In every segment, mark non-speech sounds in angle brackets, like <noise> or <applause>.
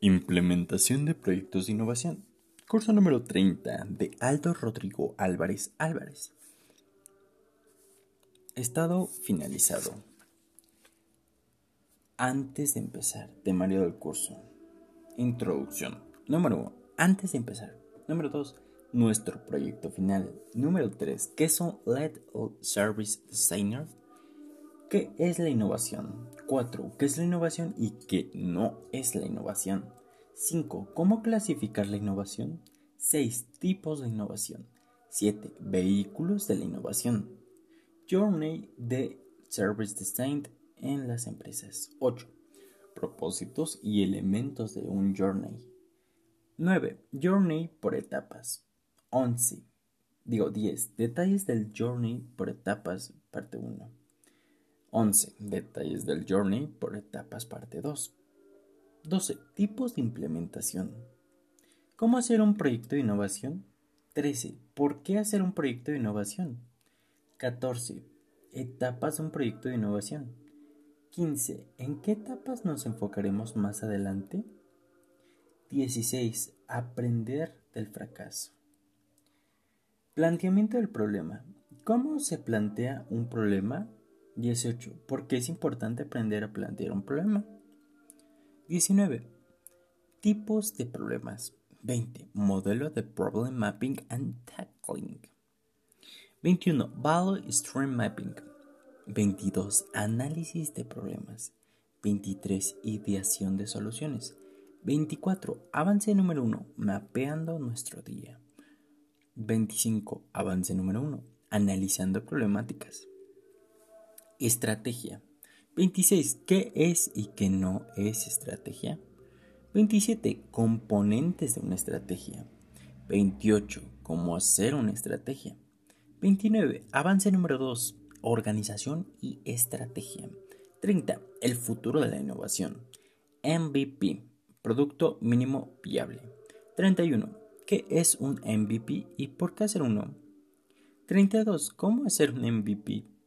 Implementación de proyectos de innovación. Curso número 30 de Aldo Rodrigo Álvarez Álvarez. Estado finalizado. Antes de empezar, temario del curso. Introducción. Número 1. Antes de empezar. Número 2. Nuestro proyecto final. Número 3. ¿Qué son LED Service Designer? ¿Qué es la innovación? 4. ¿Qué es la innovación y qué no es la innovación? 5. ¿Cómo clasificar la innovación? 6. Tipos de innovación. 7. Vehículos de la innovación. Journey de Service Design en las empresas. 8. Propósitos y elementos de un journey. 9. Journey por etapas. 11. Digo 10. Detalles del journey por etapas, parte 1. 11. Detalles del Journey por etapas parte 2. 12. Tipos de implementación. ¿Cómo hacer un proyecto de innovación? 13. ¿Por qué hacer un proyecto de innovación? 14. Etapas de un proyecto de innovación. 15. ¿En qué etapas nos enfocaremos más adelante? 16. Aprender del fracaso. Planteamiento del problema. ¿Cómo se plantea un problema? 18. ¿Por qué es importante aprender a plantear un problema? 19. Tipos de problemas. 20. Modelo de Problem Mapping and Tackling. 21. Value Stream Mapping. 22. Análisis de problemas. 23. Ideación de soluciones. 24. Avance número 1. Mapeando nuestro día. 25. Avance número 1. Analizando problemáticas. Estrategia. 26. ¿Qué es y qué no es estrategia? 27. Componentes de una estrategia. 28. Cómo hacer una estrategia. 29. Avance número 2. Organización y estrategia. 30. El futuro de la innovación. MVP. Producto mínimo viable. 31. ¿Qué es un MVP y por qué hacer uno? 32. ¿Cómo hacer un MVP?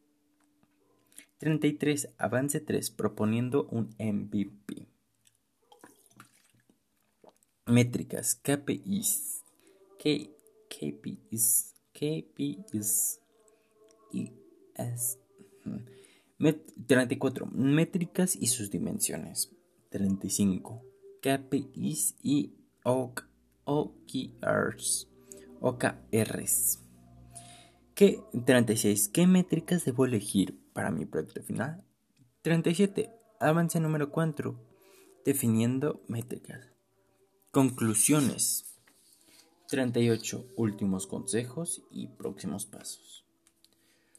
33. Avance 3. Proponiendo un MVP. Métricas. KPIs. K, KPIs. KPIs. Es. 34. Métricas y sus dimensiones. 35. KPIs y OKRs. OKRs. 36. ¿Qué métricas debo elegir para mi proyecto final? 37. Avance número 4. Definiendo métricas. Conclusiones. 38. Últimos consejos y próximos pasos.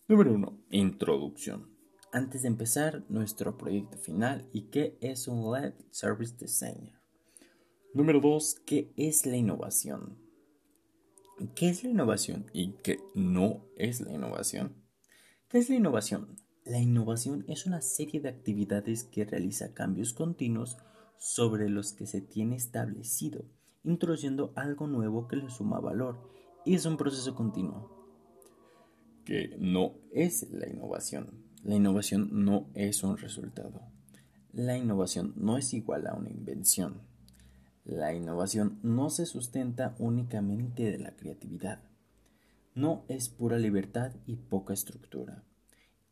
Número 1. Introducción. Antes de empezar nuestro proyecto final y qué es un LED Service Designer. Número 2. ¿Qué es la innovación? ¿Qué es la innovación y qué no es la innovación? ¿Qué es la innovación? La innovación es una serie de actividades que realiza cambios continuos sobre los que se tiene establecido, introduciendo algo nuevo que le suma valor, y es un proceso continuo. ¿Qué no es la innovación? La innovación no es un resultado. La innovación no es igual a una invención. La innovación no se sustenta únicamente de la creatividad. No es pura libertad y poca estructura.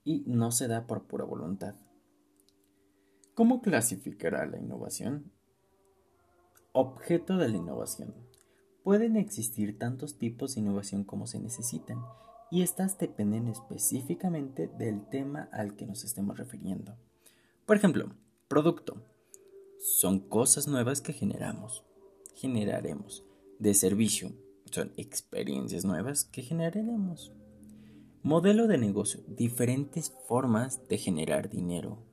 Y no se da por pura voluntad. ¿Cómo clasificará la innovación? Objeto de la innovación. Pueden existir tantos tipos de innovación como se necesitan, y estas dependen específicamente del tema al que nos estemos refiriendo. Por ejemplo, producto son cosas nuevas que generamos, generaremos. De servicio son experiencias nuevas que generaremos. Modelo de negocio, diferentes formas de generar dinero.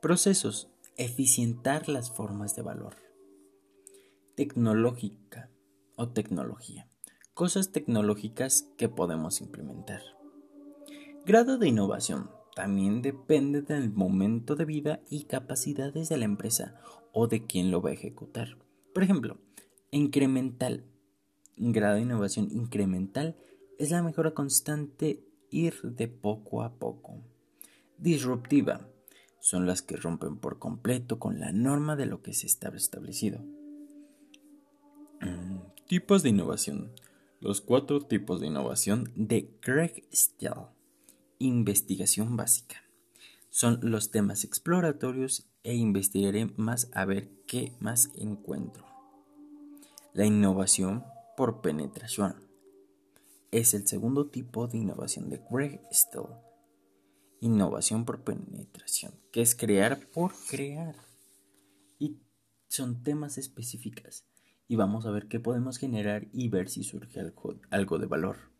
Procesos, eficientar las formas de valor. Tecnológica o tecnología, cosas tecnológicas que podemos implementar. Grado de innovación también depende del momento de vida y capacidades de la empresa o de quien lo va a ejecutar. Por ejemplo, incremental. Grado de innovación incremental es la mejora constante ir de poco a poco. disruptiva son las que rompen por completo con la norma de lo que se está establecido. Mm, tipos de innovación. Los cuatro tipos de innovación de Craig Stell. Investigación básica. Son los temas exploratorios e investigaré más a ver qué más encuentro. La innovación por penetración. Es el segundo tipo de innovación de Craig Stell innovación por penetración, que es crear por crear. Y son temas específicas. Y vamos a ver qué podemos generar y ver si surge algo de valor.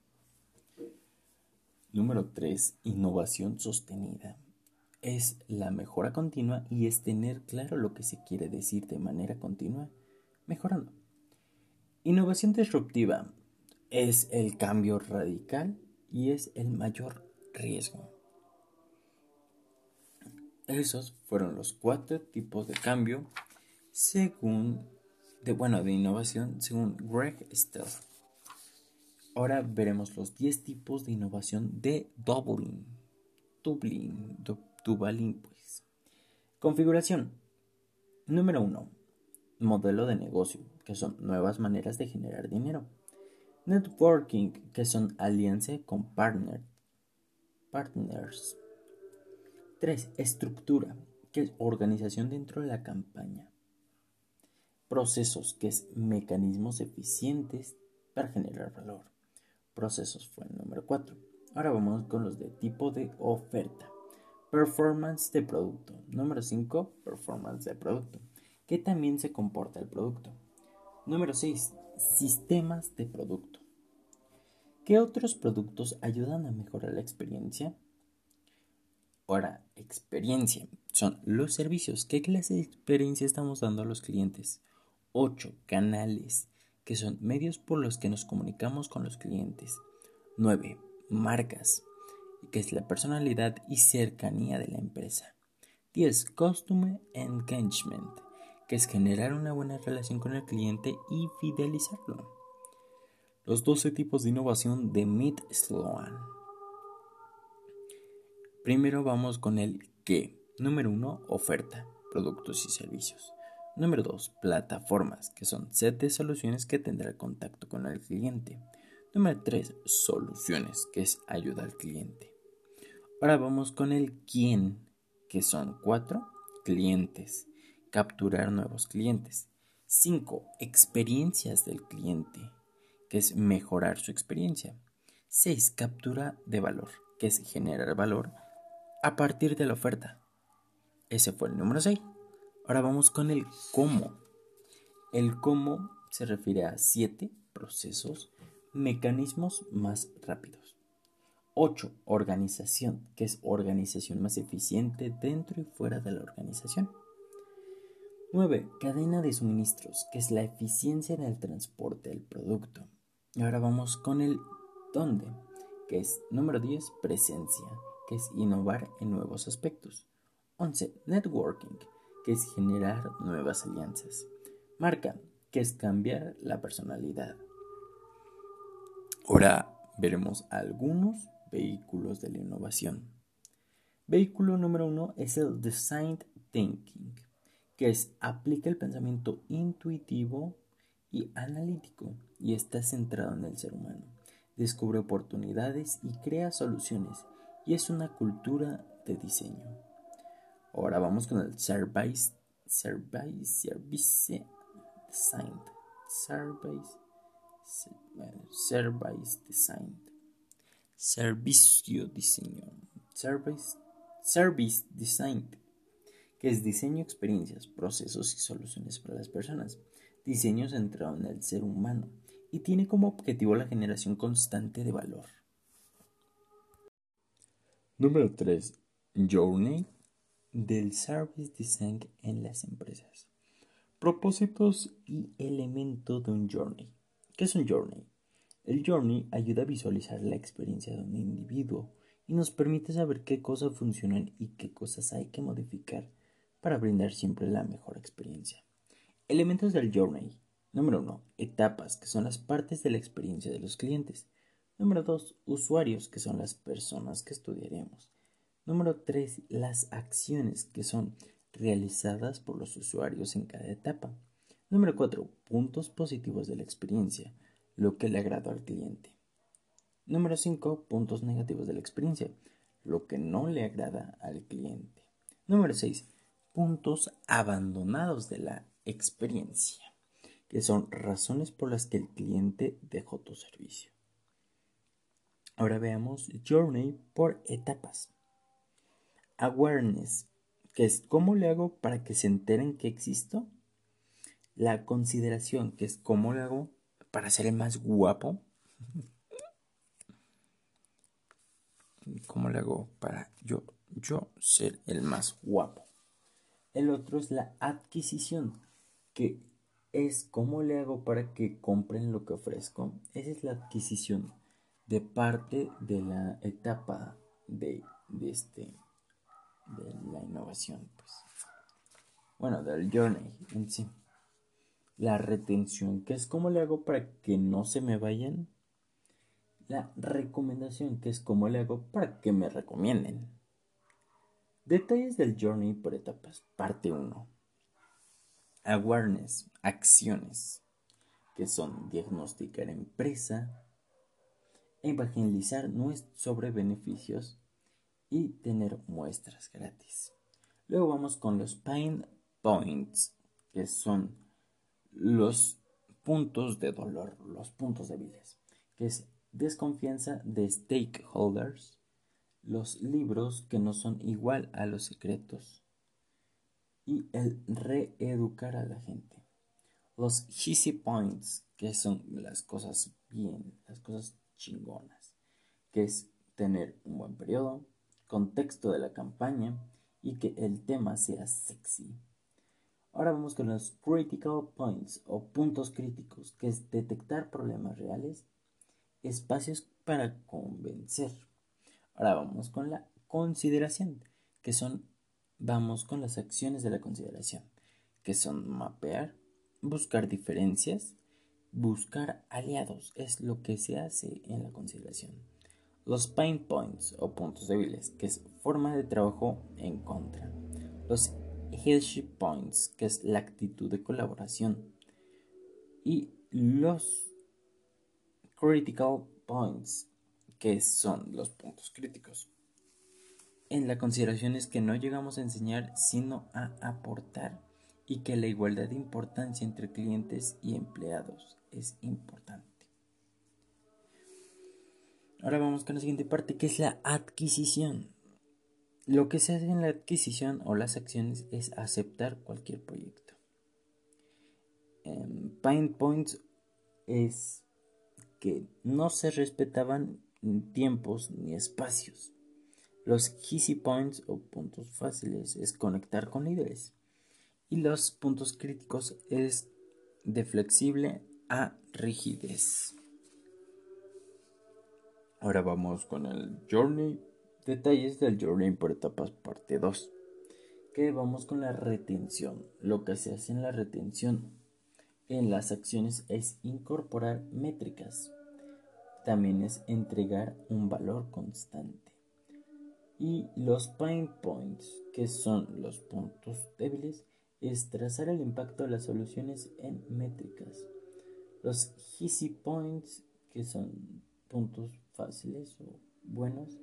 Número 3. Innovación sostenida. Es la mejora continua y es tener claro lo que se quiere decir de manera continua, mejorando. Innovación disruptiva es el cambio radical y es el mayor riesgo. Esos fueron los cuatro tipos de cambio según de bueno de innovación según Greg Stell. Ahora veremos los 10 tipos de innovación de Dublin. Dublin, Dublin pues. Configuración. Número 1. Modelo de negocio, que son nuevas maneras de generar dinero. Networking, que son alianza con partner, partners. 3. Estructura, que es organización dentro de la campaña. Procesos, que es mecanismos eficientes para generar valor. Procesos fue el número 4. Ahora vamos con los de tipo de oferta. Performance de producto. Número 5. Performance de producto. Que también se comporta el producto. Número 6. Sistemas de producto. ¿Qué otros productos ayudan a mejorar la experiencia? Ahora, experiencia. Son los servicios. ¿Qué clase de experiencia estamos dando a los clientes? 8. Canales, que son medios por los que nos comunicamos con los clientes. 9. Marcas, que es la personalidad y cercanía de la empresa. 10. Customer Engagement, que es generar una buena relación con el cliente y fidelizarlo. Los 12 tipos de innovación de Meet Sloan. Primero vamos con el qué. Número uno, oferta, productos y servicios. Número dos, plataformas, que son set de soluciones que tendrá contacto con el cliente. Número tres, soluciones, que es ayuda al cliente. Ahora vamos con el quién, que son cuatro, clientes, capturar nuevos clientes. Cinco, experiencias del cliente, que es mejorar su experiencia. Seis, captura de valor, que es generar valor a partir de la oferta. Ese fue el número 6. Ahora vamos con el cómo. El cómo se refiere a 7 procesos, mecanismos más rápidos. 8. Organización, que es organización más eficiente dentro y fuera de la organización. 9. Cadena de suministros, que es la eficiencia en el transporte del producto. Y ahora vamos con el dónde, que es número 10, presencia, que es innovar en nuevos aspectos. 11. Networking, que es generar nuevas alianzas. Marca, que es cambiar la personalidad. Ahora veremos algunos vehículos de la innovación. Vehículo número uno es el Design Thinking, que es aplica el pensamiento intuitivo y analítico y está centrado en el ser humano. Descubre oportunidades y crea soluciones y es una cultura de diseño. Ahora vamos con el Service, Service, Service Design. Service, Service Design. Servicio diseño. Service, Service Design. Que es diseño, experiencias, procesos y soluciones para las personas. Diseño centrado en el ser humano y tiene como objetivo la generación constante de valor. Número 3. Journey del Service Design en las empresas. Propósitos y elementos de un Journey. ¿Qué es un Journey? El Journey ayuda a visualizar la experiencia de un individuo y nos permite saber qué cosas funcionan y qué cosas hay que modificar para brindar siempre la mejor experiencia. Elementos del Journey. Número 1. Etapas, que son las partes de la experiencia de los clientes. Número 2. Usuarios, que son las personas que estudiaremos. Número 3. Las acciones que son realizadas por los usuarios en cada etapa. Número 4. Puntos positivos de la experiencia, lo que le agradó al cliente. Número 5. Puntos negativos de la experiencia, lo que no le agrada al cliente. Número 6. Puntos abandonados de la experiencia, que son razones por las que el cliente dejó tu servicio. Ahora veamos Journey por etapas. Awareness, que es cómo le hago para que se enteren que existo. La consideración, que es cómo le hago para ser el más guapo. ¿Cómo le hago para yo, yo ser el más guapo? El otro es la adquisición, que es cómo le hago para que compren lo que ofrezco. Esa es la adquisición de parte de la etapa de, de este de la innovación, pues. Bueno, del journey en sí. La retención, que es cómo le hago para que no se me vayan. La recomendación, que es cómo le hago para que me recomienden. Detalles del journey por etapas. Parte 1. Awareness, acciones, que son diagnosticar empresa, evangelizar sobre beneficios y tener muestras gratis. Luego vamos con los pain points, que son los puntos de dolor, los puntos débiles, que es desconfianza de stakeholders, los libros que no son igual a los secretos y el reeducar a la gente. Los easy points, que son las cosas bien, las cosas chingonas, que es tener un buen periodo, contexto de la campaña y que el tema sea sexy. Ahora vamos con los critical points o puntos críticos, que es detectar problemas reales, espacios para convencer. Ahora vamos con la consideración, que son, vamos con las acciones de la consideración, que son mapear, buscar diferencias, buscar aliados, es lo que se hace en la consideración. Los pain points o puntos débiles, que es forma de trabajo en contra. Los headship points, que es la actitud de colaboración. Y los critical points, que son los puntos críticos. En la consideración es que no llegamos a enseñar, sino a aportar y que la igualdad de importancia entre clientes y empleados es importante. Ahora vamos con la siguiente parte que es la adquisición. Lo que se hace en la adquisición o las acciones es aceptar cualquier proyecto. Em, pain points es que no se respetaban tiempos ni espacios. Los easy points o puntos fáciles es conectar con líderes. Y los puntos críticos es de flexible a rigidez. Ahora vamos con el Journey. Detalles del Journey por etapas parte 2. Que vamos con la retención. Lo que se hace en la retención en las acciones es incorporar métricas. También es entregar un valor constante. Y los pain points, que son los puntos débiles, es trazar el impacto de las soluciones en métricas. Los easy points, que son puntos fáciles o buenos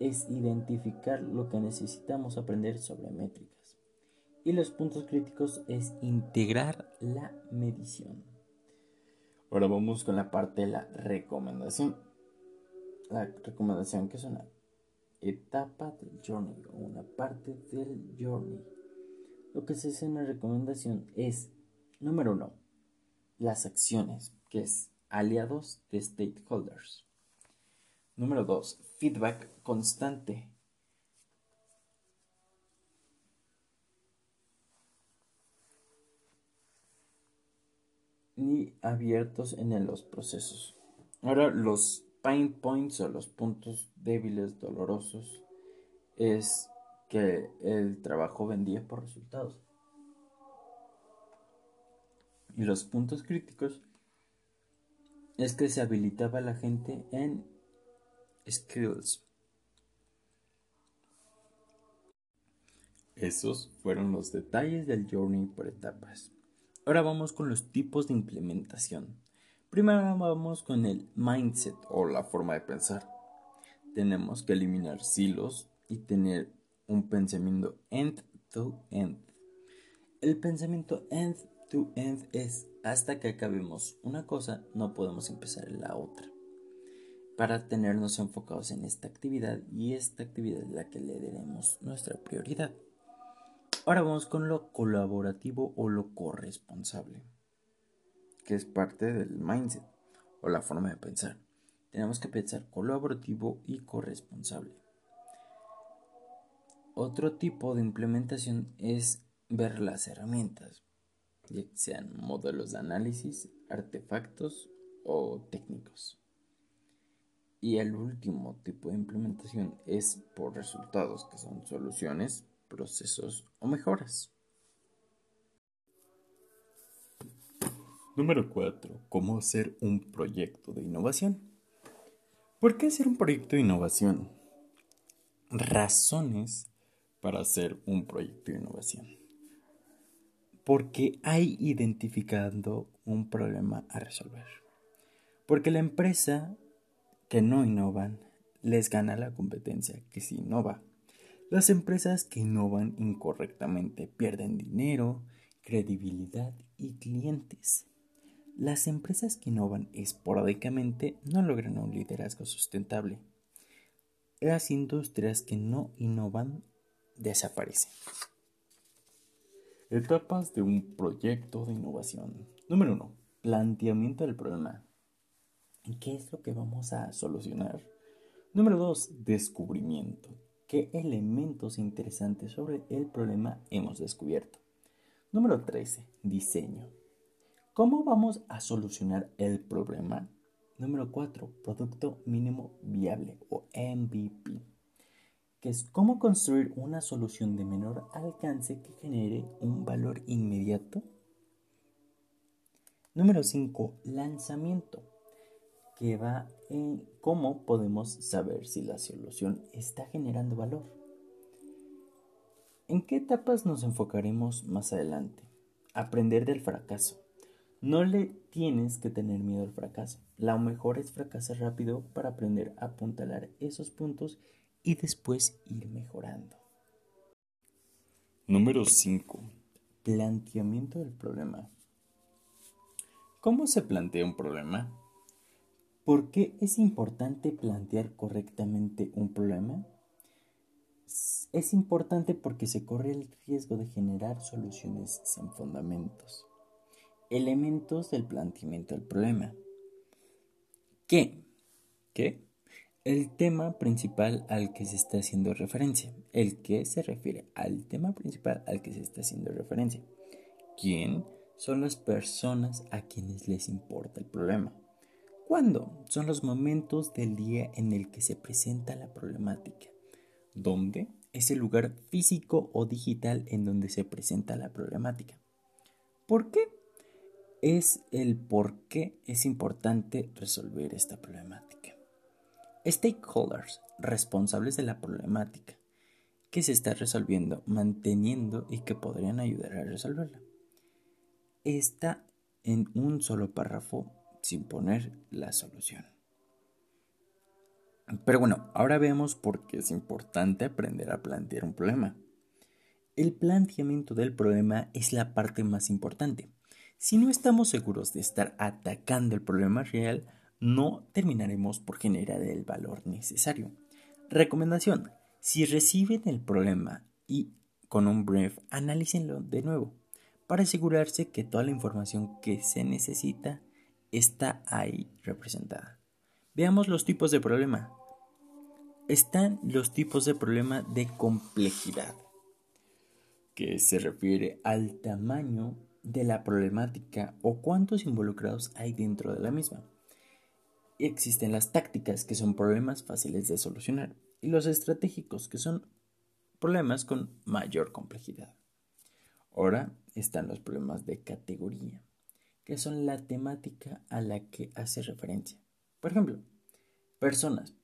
es identificar lo que necesitamos aprender sobre métricas. Y los puntos críticos es integrar la medición. Ahora vamos con la parte de la recomendación. La recomendación que es una etapa del journey o una parte del journey. Lo que se hace en la recomendación es, número uno, las acciones, que es aliados de stakeholders. Número 2. Feedback constante. Ni abiertos en los procesos. Ahora los pain points o los puntos débiles dolorosos es que el trabajo vendía por resultados. Y los puntos críticos es que se habilitaba la gente en skills. Esos fueron los detalles del journey por etapas. Ahora vamos con los tipos de implementación. Primero vamos con el mindset o la forma de pensar. Tenemos que eliminar silos y tener un pensamiento end to end. El pensamiento end to end es hasta que acabemos una cosa no podemos empezar la otra. Para tenernos enfocados en esta actividad y esta actividad es la que le daremos nuestra prioridad. Ahora vamos con lo colaborativo o lo corresponsable, que es parte del mindset o la forma de pensar. Tenemos que pensar colaborativo y corresponsable. Otro tipo de implementación es ver las herramientas, ya sean modelos de análisis, artefactos o técnicos. Y el último tipo de implementación es por resultados, que son soluciones, procesos o mejoras. Número 4. ¿Cómo hacer un proyecto de innovación? ¿Por qué hacer un proyecto de innovación? Razones para hacer un proyecto de innovación. Porque hay identificando un problema a resolver. Porque la empresa que no innovan les gana la competencia que sí innova. Las empresas que innovan incorrectamente pierden dinero, credibilidad y clientes. Las empresas que innovan esporádicamente no logran un liderazgo sustentable. Las industrias que no innovan desaparecen. Etapas de un proyecto de innovación. Número 1. Planteamiento del problema. ¿Qué es lo que vamos a solucionar? Número 2. Descubrimiento. ¿Qué elementos interesantes sobre el problema hemos descubierto? Número 13. Diseño. ¿Cómo vamos a solucionar el problema? Número 4. Producto mínimo viable o MVP, que es cómo construir una solución de menor alcance que genere un valor inmediato. Número 5. Lanzamiento, que va en cómo podemos saber si la solución está generando valor. ¿En qué etapas nos enfocaremos más adelante? Aprender del fracaso. No le tienes que tener miedo al fracaso. Lo mejor es fracasar rápido para aprender a apuntalar esos puntos y después ir mejorando. Número 5. Planteamiento del problema. ¿Cómo se plantea un problema? ¿Por qué es importante plantear correctamente un problema? Es importante porque se corre el riesgo de generar soluciones sin fundamentos. Elementos del planteamiento del problema. ¿Qué? ¿Qué? El tema principal al que se está haciendo referencia. El que se refiere al tema principal al que se está haciendo referencia. ¿Quién? Son las personas a quienes les importa el problema. ¿Cuándo? Son los momentos del día en el que se presenta la problemática. ¿Dónde? Es el lugar físico o digital en donde se presenta la problemática. ¿Por qué? es el por qué es importante resolver esta problemática. Stakeholders responsables de la problemática que se está resolviendo, manteniendo y que podrían ayudar a resolverla. Está en un solo párrafo sin poner la solución. Pero bueno, ahora vemos por qué es importante aprender a plantear un problema. El planteamiento del problema es la parte más importante si no estamos seguros de estar atacando el problema real, no terminaremos por generar el valor necesario. Recomendación. Si reciben el problema y con un brief, analícenlo de nuevo para asegurarse que toda la información que se necesita está ahí representada. Veamos los tipos de problema. Están los tipos de problema de complejidad, que se refiere al tamaño de la problemática o cuántos involucrados hay dentro de la misma. Existen las tácticas, que son problemas fáciles de solucionar, y los estratégicos, que son problemas con mayor complejidad. Ahora están los problemas de categoría, que son la temática a la que hace referencia. Por ejemplo, personas.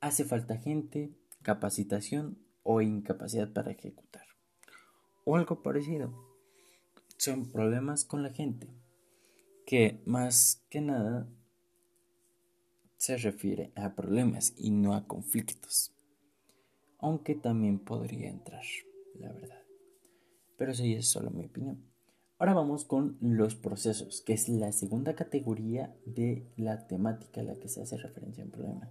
Hace falta gente, capacitación o incapacidad para ejecutar. o algo parecido. Son problemas con la gente que más que nada se refiere a problemas y no a conflictos. Aunque también podría entrar, la verdad. Pero eso es solo mi opinión. Ahora vamos con los procesos, que es la segunda categoría de la temática a la que se hace referencia en problema.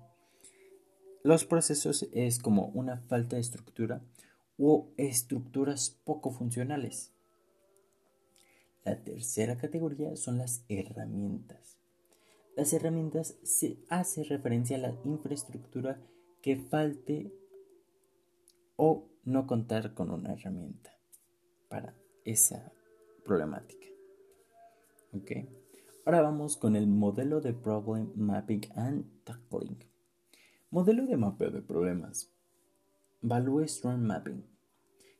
Los procesos es como una falta de estructura o estructuras poco funcionales. La tercera categoría son las herramientas. Las herramientas se hace referencia a la infraestructura que falte o no contar con una herramienta para esa problemática. ¿Ok? Ahora vamos con el modelo de Problem Mapping and Tackling. Modelo de mapeo de problemas. Value Strong Mapping.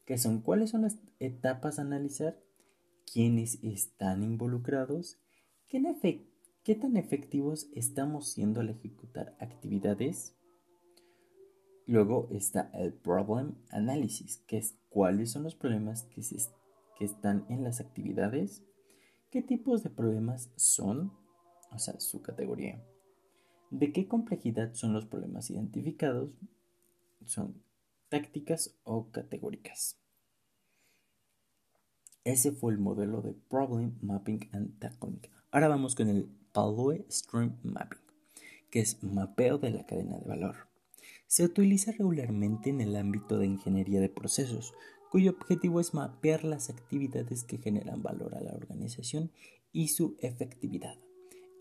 ¿Qué son? ¿Cuáles son las etapas a analizar? ¿Quiénes están involucrados? ¿Qué efecto ¿Qué tan efectivos estamos siendo al ejecutar actividades? Luego está el Problem Analysis, que es cuáles son los problemas que, que están en las actividades, qué tipos de problemas son, o sea, su categoría, de qué complejidad son los problemas identificados, son tácticas o categóricas. Ese fue el modelo de Problem Mapping and Tackling. Ahora vamos con el Value Stream Mapping, que es mapeo de la cadena de valor. Se utiliza regularmente en el ámbito de ingeniería de procesos, cuyo objetivo es mapear las actividades que generan valor a la organización y su efectividad.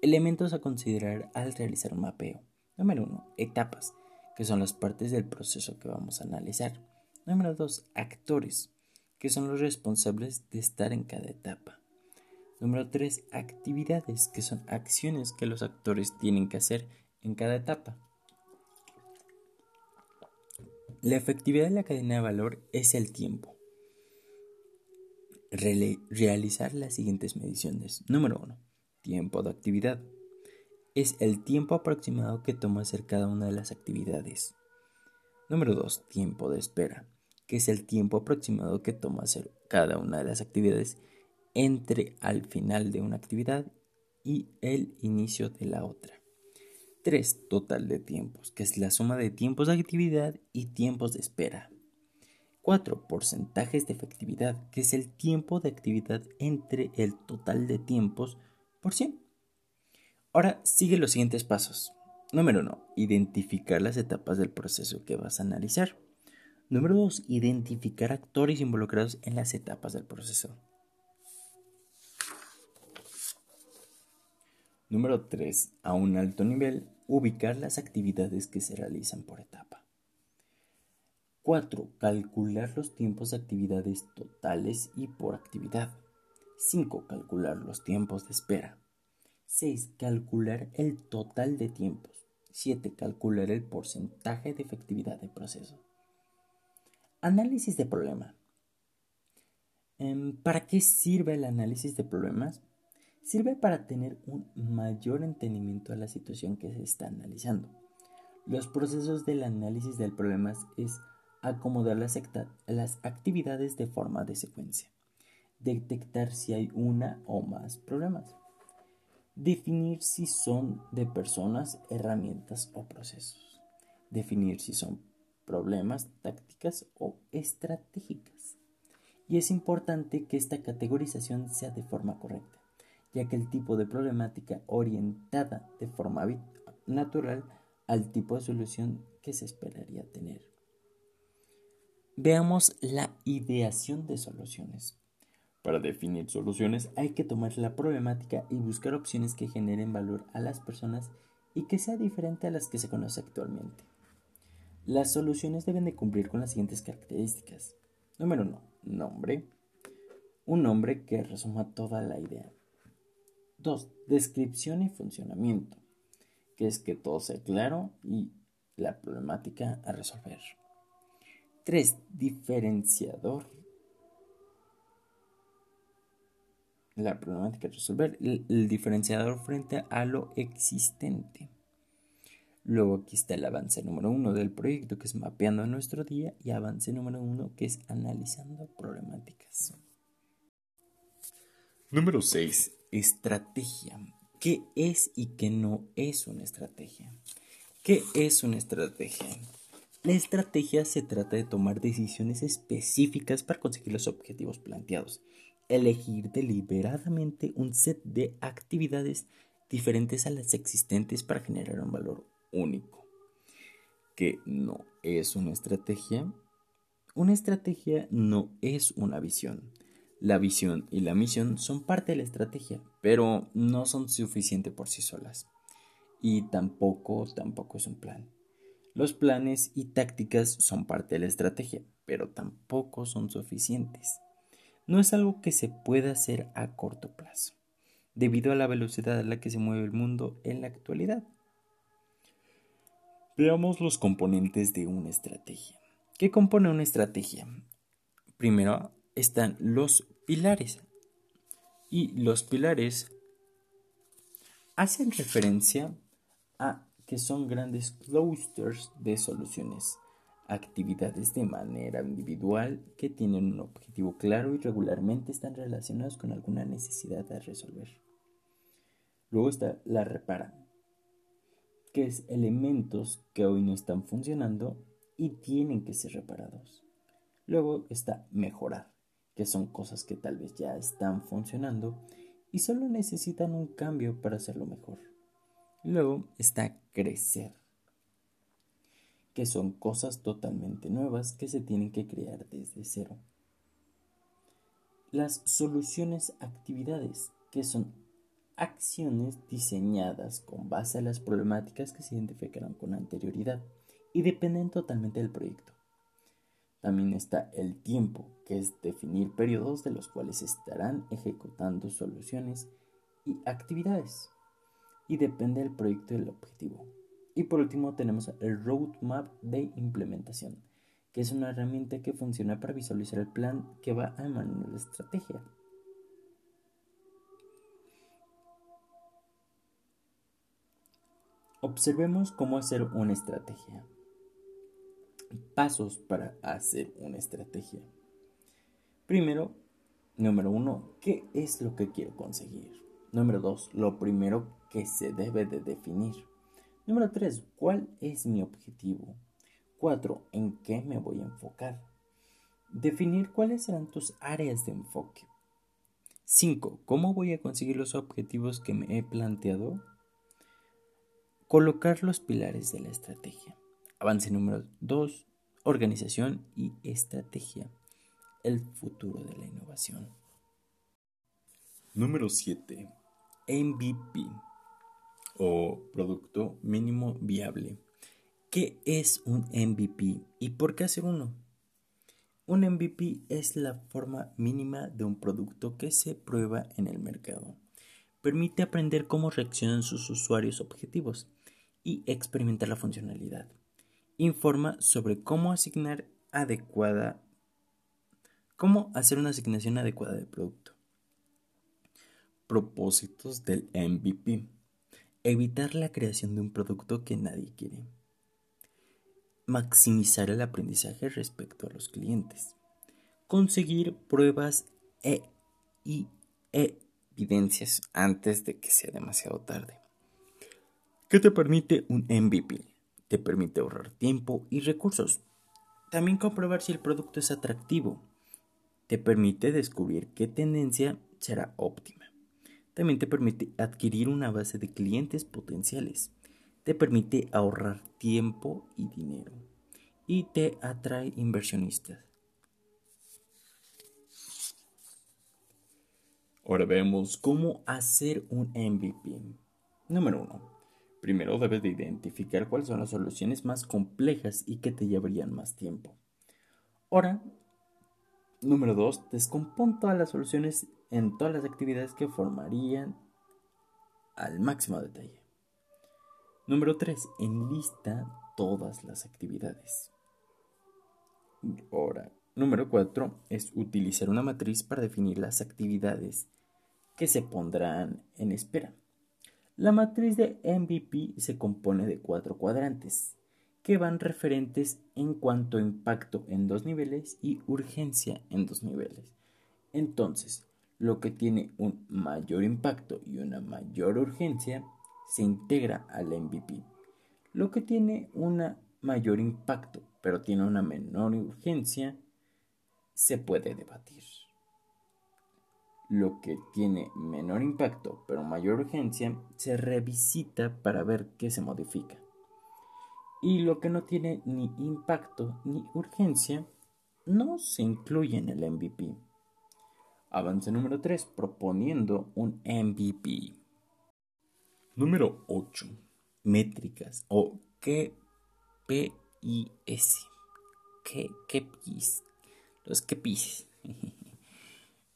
Elementos a considerar al realizar un mapeo. Número 1. Etapas, que son las partes del proceso que vamos a analizar. Número 2. Actores, que son los responsables de estar en cada etapa. Número 3. Actividades, que son acciones que los actores tienen que hacer en cada etapa. La efectividad de la cadena de valor es el tiempo. realizar las siguientes mediciones. Número 1. Tiempo de actividad. Es el tiempo aproximado que toma hacer cada una de las actividades. Número 2. Tiempo de espera, que es el tiempo aproximado que toma hacer cada una de las actividades entre al final de una actividad y el inicio de la otra. 3. Total de tiempos, que es la suma de tiempos de actividad y tiempos de espera. 4. Porcentajes de efectividad, que es el tiempo de actividad entre el total de tiempos por 100. Ahora sigue los siguientes pasos. Número 1. Identificar las etapas del proceso que vas a analizar. Número 2. Identificar actores involucrados en las etapas del proceso. Número 3. A un alto nivel, ubicar las actividades que se realizan por etapa. 4. Calcular los tiempos de actividades totales y por actividad. 5. Calcular los tiempos de espera. 6. Calcular el total de tiempos. 7. Calcular el porcentaje de efectividad del proceso. Análisis de problema. Em, ¿Para qué sirve el análisis de problemas? Sirve para tener un mayor entendimiento de la situación que se está analizando. Los procesos del análisis del problema es acomodar las, las actividades de forma de secuencia, detectar si hay una o más problemas, definir si son de personas, herramientas o procesos, definir si son problemas, tácticas o estratégicas. Y es importante que esta categorización sea de forma correcta ya que el tipo de problemática orientada de forma natural al tipo de solución que se esperaría tener. Veamos la ideación de soluciones. Para definir soluciones hay que tomar la problemática y buscar opciones que generen valor a las personas y que sea diferente a las que se conoce actualmente. Las soluciones deben de cumplir con las siguientes características. Número 1. Nombre. Un nombre que resuma toda la idea. 2. Descripción y funcionamiento, que es que todo sea claro y la problemática a resolver. 3. Diferenciador. La problemática a resolver, el, diferenciador frente a lo existente. Luego aquí está el avance número uno del proyecto que es mapeando nuestro día y avance número uno que es analizando problemáticas. Número 6. Estrategia. ¿Qué es y qué no es una estrategia? ¿Qué es una estrategia? La estrategia se trata de tomar decisiones específicas para conseguir los objetivos planteados. Elegir deliberadamente un set de actividades diferentes a las existentes para generar un valor único. ¿Qué no es una estrategia? Una estrategia no es una visión. La visión y la misión son parte de la estrategia, pero no son suficientes por sí solas. Y tampoco, tampoco es un plan. Los planes y tácticas son parte de la estrategia, pero tampoco son suficientes. No es algo que se pueda hacer a corto plazo, debido a la velocidad a la que se mueve el mundo en la actualidad. Veamos los componentes de una estrategia. ¿Qué compone una estrategia? Primero están los pilares. Y los pilares hacen referencia a que son grandes clusters de soluciones, actividades de manera individual que tienen un objetivo claro y regularmente están relacionados con alguna necesidad a resolver. Luego está la repara, que es elementos que hoy no están funcionando y tienen que ser reparados. Luego está mejorar, que son cosas que tal vez ya están funcionando y solo necesitan un cambio para hacerlo mejor. Luego está crecer, que son cosas totalmente nuevas que se tienen que crear desde cero. Las soluciones actividades, que son acciones diseñadas con base a las problemáticas que se identificaron con anterioridad y dependen totalmente del proyecto. También está el tiempo, que es definir periodos de los cuales estarán ejecutando soluciones y actividades. Y depende del proyecto y del objetivo. Y por último tenemos el roadmap de implementación, que es una herramienta que funciona para visualizar el plan que va a emanar la estrategia. Observemos cómo hacer una estrategia. Pasos para hacer una estrategia. Primero, número uno, ¿qué es lo que quiero conseguir? Número dos, lo primero que se debe de definir. Número tres, ¿cuál es mi objetivo? Cuatro, ¿en qué me voy a enfocar? Definir cuáles serán tus áreas de enfoque. 5. ¿Cómo voy a conseguir los objetivos que me he planteado? Colocar los pilares de la estrategia. Avance número 2. Organización y estrategia. El futuro de la innovación. Número 7. MVP o Producto Mínimo Viable. ¿Qué es un MVP y por qué hacer uno? Un MVP es la forma mínima de un producto que se prueba en el mercado. Permite aprender cómo reaccionan sus usuarios objetivos y experimentar la funcionalidad. Informa sobre cómo asignar adecuada cómo hacer una asignación adecuada de producto. Propósitos del MVP. Evitar la creación de un producto que nadie quiere. Maximizar el aprendizaje respecto a los clientes. Conseguir pruebas e, y evidencias antes de que sea demasiado tarde. ¿Qué te permite un MVP? Te permite ahorrar tiempo y recursos. También comprobar si el producto es atractivo. Te permite descubrir qué tendencia será óptima. También te permite adquirir una base de clientes potenciales. Te permite ahorrar tiempo y dinero. Y te atrae inversionistas. Ahora vemos cómo hacer un MVP. Número 1 Primero debes de identificar cuáles son las soluciones más complejas y que te llevarían más tiempo. Ahora, número 2, descompón todas las soluciones en todas las actividades que formarían al máximo detalle. Número 3, enlista todas las actividades. Ahora, número 4 es utilizar una matriz para definir las actividades que se pondrán en espera. La matriz de MVP se compone de cuatro cuadrantes que van referentes en cuanto a impacto en dos niveles y urgencia en dos niveles. Entonces, lo que tiene un mayor impacto y una mayor urgencia se integra al MVP. Lo que tiene un mayor impacto pero tiene una menor urgencia se puede debatir. Lo que tiene menor impacto pero mayor urgencia se revisita para ver qué se modifica y lo que no tiene ni impacto ni urgencia no se incluye en el MVP. Avance número 3, proponiendo un MVP. Número 8. Métricas o KPIS. ¿Qué, KPIs? Los KPIs. <laughs>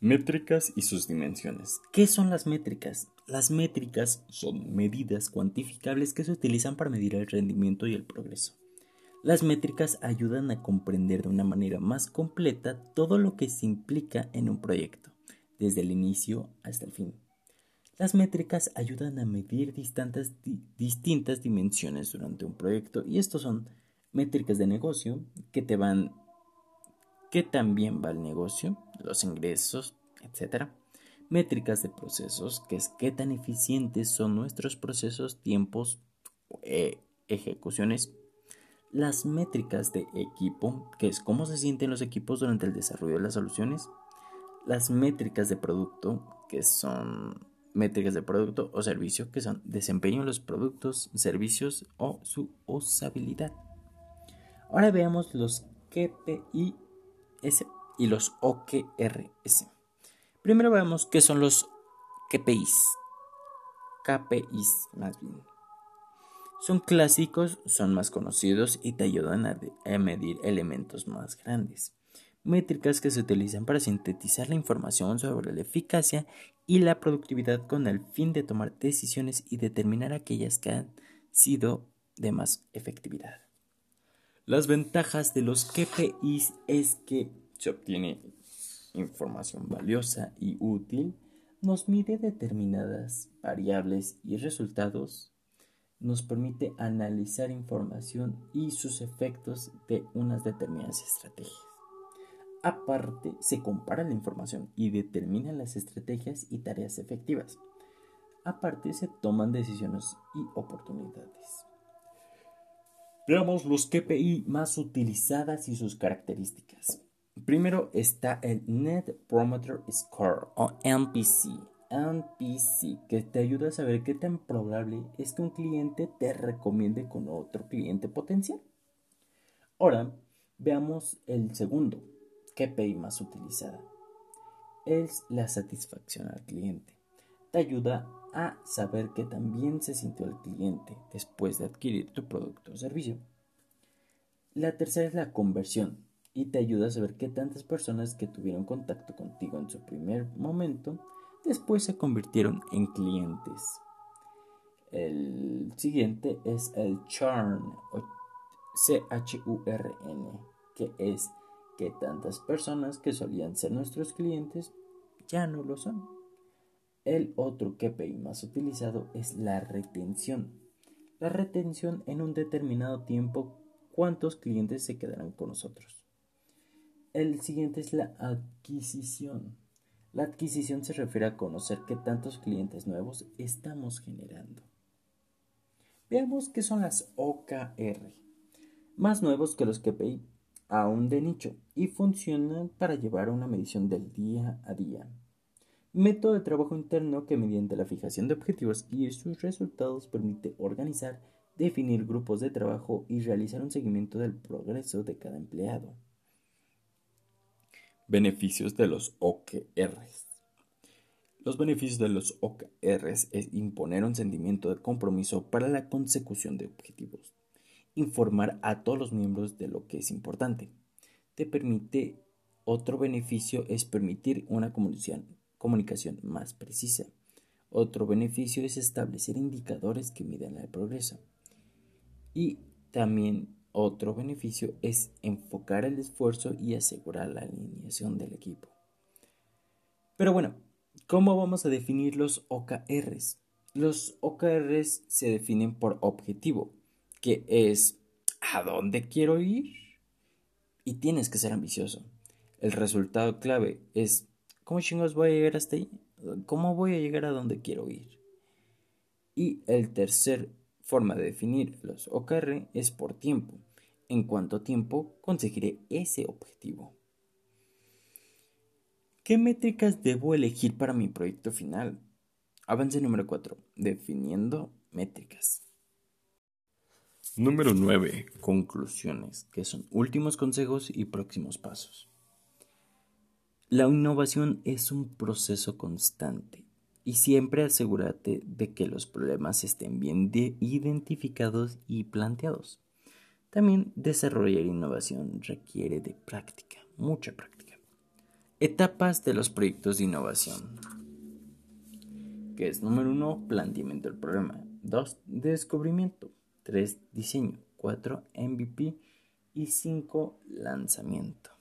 Métricas y sus dimensiones. ¿Qué son las métricas? Las métricas son medidas cuantificables que se utilizan para medir el rendimiento y el progreso. Las métricas ayudan a comprender de una manera más completa todo lo que se implica en un proyecto, desde el inicio hasta el fin. Las métricas ayudan a medir distintas, dimensiones durante un proyecto y estos son métricas de negocio que te van qué también va el negocio, los ingresos, etc. Métricas de procesos, que es qué tan eficientes son nuestros procesos, tiempos, e ejecuciones. Las métricas de equipo, que es cómo se sienten los equipos durante el desarrollo de las soluciones. Las métricas de producto, que son métricas de producto o servicio, que son desempeño de los productos, servicios o su usabilidad. Ahora veamos los KPI Y los OKRS. Primero veamos qué son los KPIs. KPIs más bien. Son clásicos, son más conocidos y te ayudan a medir elementos más grandes. Métricas que se utilizan para sintetizar la información sobre la eficacia y la productividad con el fin de tomar decisiones y determinar aquellas que han sido de más efectividad. Las ventajas de los KPIs es que se obtiene información valiosa y útil, nos mide determinadas variables y resultados, nos permite analizar información y sus efectos de unas determinadas estrategias. Aparte, se compara la información y determina las estrategias y tareas efectivas. Aparte, se toman decisiones y oportunidades. Veamos los KPI más utilizadas y sus características. Primero está el Net Promoter Score o NPC. Que te ayuda a saber qué tan probable es que un cliente te recomiende con otro cliente potencial. Ahora, veamos el segundo KPI más utilizada. Es la satisfacción al cliente. Te ayuda a saber que también se sintió el cliente después de adquirir tu producto o servicio. La tercera es la conversión y te ayuda a saber qué tantas personas que tuvieron contacto contigo en su primer momento después se convirtieron en clientes. El siguiente es el churn o C-H-U-R-N, que es que tantas personas que solían ser nuestros clientes ya no lo son. El otro KPI más utilizado es la retención. La retención en un determinado tiempo, cuántos clientes se quedarán con nosotros. El siguiente es la adquisición. La adquisición se refiere a conocer qué tantos clientes nuevos estamos generando. Veamos qué son las OKR. Más nuevos que los KPI, aún de nicho, y funcionan para llevar una medición del día a día método de trabajo interno que mediante la fijación de objetivos y sus resultados permite organizar, definir grupos de trabajo y realizar un seguimiento del progreso de cada empleado. Beneficios de los OKRs. Los beneficios de los OKRs es imponer un sentimiento de compromiso para la consecución de objetivos, informar a todos los miembros de lo que es importante. Te permite otro beneficio es permitir una comunicación, comunicación más precisa. Otro beneficio es establecer indicadores que midan el progreso. Y también otro beneficio es enfocar el esfuerzo y asegurar la alineación del equipo. Pero bueno, ¿cómo vamos a definir los OKRs? Los OKRs se definen por objetivo, que es ¿a dónde quiero ir? Y tienes que ser ambicioso. El resultado clave es ¿cómo chingos voy a llegar hasta ahí? ¿Cómo voy a llegar a donde quiero ir? Y el tercer forma de definir los OKR es por tiempo. En cuánto tiempo conseguiré ese objetivo. ¿Qué métricas debo elegir para mi proyecto final? Avance número 4. Definiendo métricas. Número 9. Conclusiones, que son últimos consejos y próximos pasos. La innovación es un proceso constante y siempre asegúrate de que los problemas estén bien identificados y planteados. También desarrollar innovación requiere de práctica, mucha práctica. Etapas de los proyectos de innovación. Que es número 1, planteamiento del problema. 2, descubrimiento. 3, diseño. 4, MVP. Y 5, lanzamiento.